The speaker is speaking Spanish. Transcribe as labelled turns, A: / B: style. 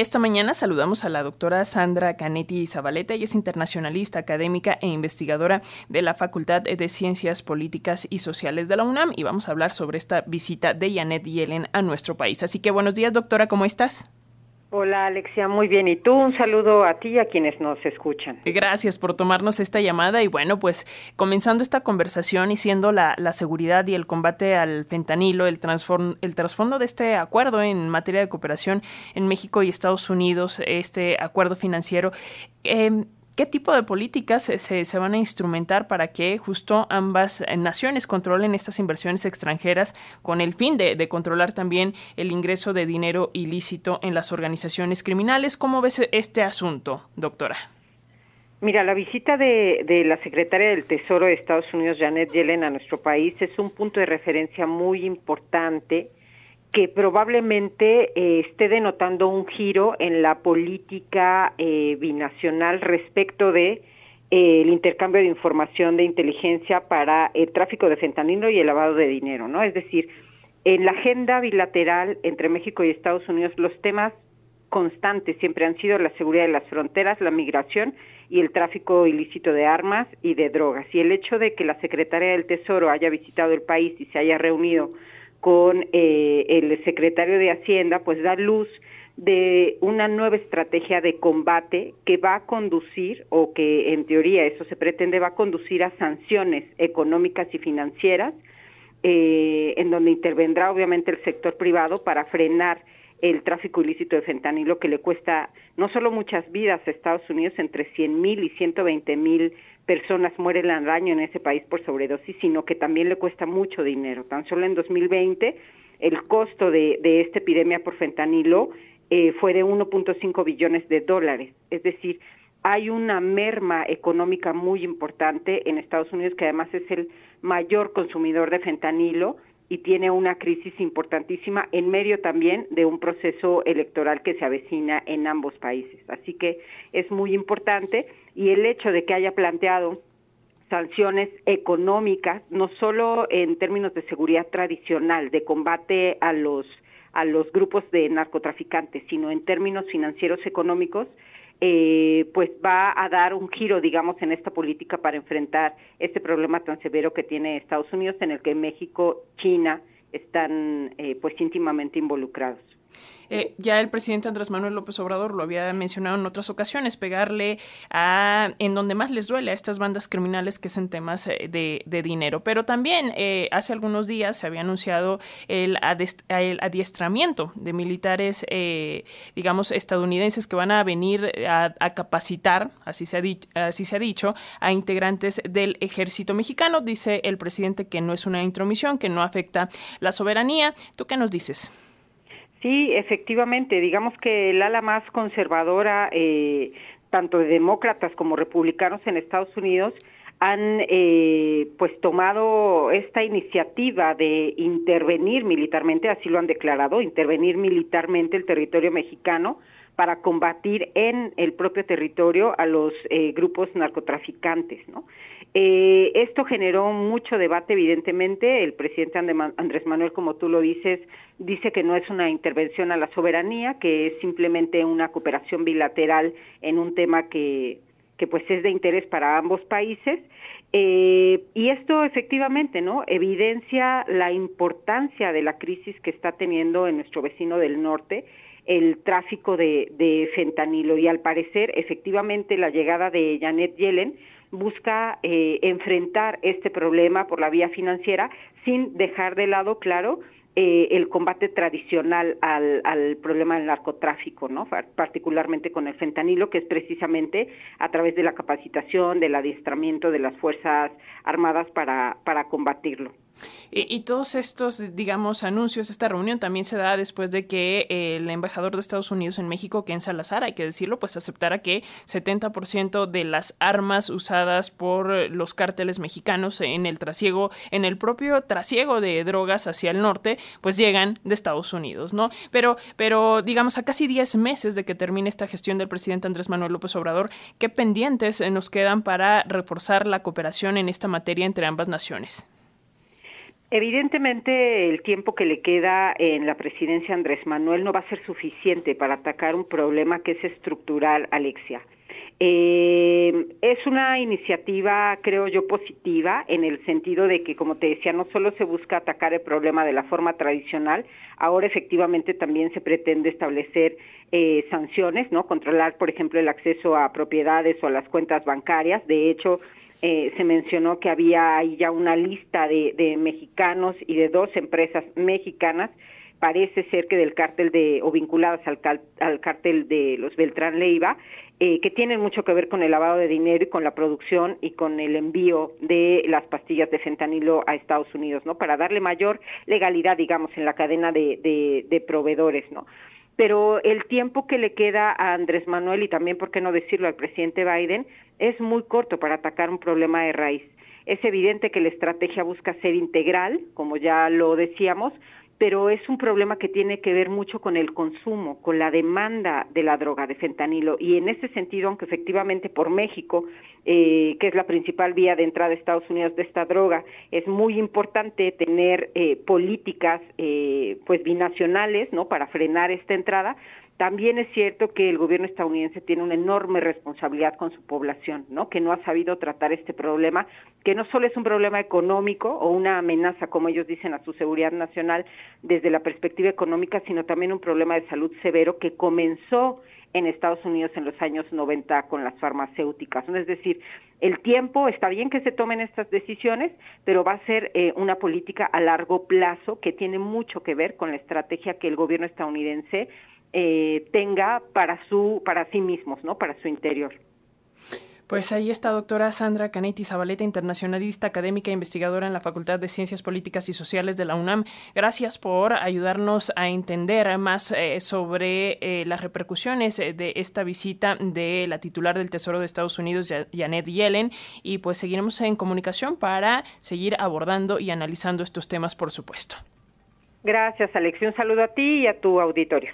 A: Esta mañana saludamos a la doctora Sandra Canetti Zabaleta, ella es internacionalista, académica e investigadora de la Facultad de Ciencias Políticas y Sociales de la UNAM y vamos a hablar sobre esta visita de Janet Yellen a nuestro país. Así que buenos días, doctora, ¿cómo estás?
B: Hola Alexia, muy bien. Y tú un saludo a ti y a quienes nos escuchan.
A: Gracias por tomarnos esta llamada y bueno, pues comenzando esta conversación y siendo la, seguridad y el combate al fentanilo, el, el trasfondo de este acuerdo en materia de cooperación en México y Estados Unidos, este acuerdo financiero. Eh, ¿Qué tipo de políticas se, se, van a instrumentar para que justo ambas naciones controlen estas inversiones extranjeras con el fin de, controlar también el ingreso de dinero ilícito en las organizaciones criminales? ¿Cómo ves este asunto, doctora?
B: Mira, la visita de, de, la secretaria del Tesoro de Estados Unidos, Janet Yellen, a nuestro país es un punto de referencia muy importante que probablemente eh, esté denotando un giro en la política eh, binacional respecto de eh, el intercambio de información de inteligencia para el tráfico de fentanilo y el lavado de dinero, ¿no? Es decir, en la agenda bilateral entre México y Estados Unidos los temas constantes siempre han sido la seguridad de las fronteras, la migración y el tráfico ilícito de armas y de drogas. Y el hecho de que la Secretaría del Tesoro haya visitado el país y se haya reunido con eh, el secretario de Hacienda, pues da luz de una nueva estrategia de combate que va a conducir, o que en teoría eso se pretende, va a conducir a sanciones económicas y financieras, eh, en donde intervendrá obviamente el sector privado para frenar el tráfico ilícito de fentanilo que le cuesta no solo muchas vidas a Estados Unidos, entre 100 mil y 120 mil personas mueren al año en ese país por sobredosis, sino que también le cuesta mucho dinero. Tan solo en 2020 el costo de, esta epidemia por fentanilo eh, fue de 1.5 billones de dólares. Es decir, hay una merma económica muy importante en Estados Unidos, que además es el mayor consumidor de fentanilo y tiene una crisis importantísima en medio también de un proceso electoral que se avecina en ambos países. Así que es muy importante y el hecho de que haya planteado sanciones económicas, no solo en términos de seguridad tradicional, de combate a los a los grupos de narcotraficantes, sino en términos financieros económicos, eh, pues va a dar un giro, digamos, en esta política para enfrentar este problema tan severo que tiene Estados Unidos, en el que México, China están eh, pues íntimamente involucrados.
A: Eh, ya el presidente Andrés Manuel López Obrador lo había mencionado en otras ocasiones, pegarle a en donde más les duele a estas bandas criminales que es en temas eh, de, dinero. Pero también eh, hace algunos días se había anunciado el, adiestramiento de militares, digamos, estadounidenses que van a venir a, capacitar, así se, ha así se ha dicho, a integrantes del ejército mexicano. Dice el presidente que no es una intromisión, que no afecta la soberanía. ¿Tú qué nos dices?
B: Sí, efectivamente, digamos que el ala más conservadora, eh, tanto de demócratas como republicanos en Estados Unidos, han eh, pues tomado esta iniciativa de intervenir militarmente, así lo han declarado, intervenir militarmente el territorio mexicano para combatir en el propio territorio a los eh, grupos narcotraficantes, ¿no? Eh, esto generó mucho debate, evidentemente. El presidente Andrés Manuel, como tú lo dices, dice que no es una intervención a la soberanía, que es simplemente una cooperación bilateral en un tema que, que pues es de interés para ambos países. Eh, y esto efectivamente, ¿no? Evidencia la importancia de la crisis que está teniendo en nuestro vecino del norte el tráfico de, de fentanilo y al parecer efectivamente la llegada de Janet Yellen busca eh, enfrentar este problema por la vía financiera sin dejar de lado, claro, eh, el combate tradicional al, al, problema del narcotráfico, ¿no? particularmente con el fentanilo, que es precisamente a través de la capacitación, del adiestramiento de las Fuerzas Armadas para, para combatirlo.
A: Y, todos estos, digamos, anuncios, esta reunión también se da después de que el embajador de Estados Unidos en México, Ken Salazar, hay que decirlo, pues aceptara que 70% de las armas usadas por los cárteles mexicanos en el trasiego, en el propio trasiego de drogas hacia el norte, pues llegan de Estados Unidos, ¿no? Pero, pero digamos, a casi 10 meses de que termine esta gestión del presidente Andrés Manuel López Obrador, ¿qué pendientes nos quedan para reforzar la cooperación en esta materia entre ambas naciones?
B: Evidentemente, el tiempo que le queda en la presidencia Andrés Manuel no va a ser suficiente para atacar un problema que es estructural, Alexia. Eh, es una iniciativa, creo yo, positiva en el sentido de que, como te decía, no solo se busca atacar el problema de la forma tradicional, ahora efectivamente también se pretende establecer eh, sanciones, ¿no? Controlar, por ejemplo, el acceso a propiedades o a las cuentas bancarias. De hecho, eh, se mencionó que había ahí ya una lista de, de mexicanos y de dos empresas mexicanas parece ser que del cártel de o vinculadas al, al cártel de los Beltrán Leiva eh, que tienen mucho que ver con el lavado de dinero y con la producción y con el envío de las pastillas de fentanilo a Estados Unidos, ¿no? Para darle mayor legalidad, digamos, en la cadena de, de, proveedores, ¿no? Pero el tiempo que le queda a Andrés Manuel y también, ¿por qué no decirlo, al presidente Biden, es muy corto para atacar un problema de raíz. Es evidente que la estrategia busca ser integral, como ya lo decíamos, pero es un problema que tiene que ver mucho con el consumo, con la demanda de la droga, de fentanilo. Y en ese sentido, aunque efectivamente por México, eh, que es la principal vía de entrada a Estados Unidos de esta droga, es muy importante tener eh, políticas eh, pues binacionales, ¿no? Para frenar esta entrada, también es cierto que el gobierno estadounidense tiene una enorme responsabilidad con su población, ¿no? Que no ha sabido tratar este problema, que no solo es un problema económico o una amenaza, como ellos dicen, a su seguridad nacional desde la perspectiva económica, sino también un problema de salud severo que comenzó en Estados Unidos en los años 90 con las farmacéuticas. Es decir, el tiempo, está bien que se tomen estas decisiones, pero va a ser eh, una política a largo plazo que tiene mucho que ver con la estrategia que el gobierno estadounidense eh, tenga para su para sí mismos, ¿no? Para su interior.
A: Pues ahí está doctora Sandra Canetti Zabaleta, internacionalista, académica e investigadora en la Facultad de Ciencias Políticas y Sociales de la UNAM. Gracias por ayudarnos a entender más eh, sobre eh, las repercusiones de esta visita de la titular del Tesoro de Estados Unidos, Janet Yellen, y pues seguiremos en comunicación para seguir abordando y analizando estos temas, por supuesto.
B: Gracias, Alex. Un saludo a ti y a tu auditorio.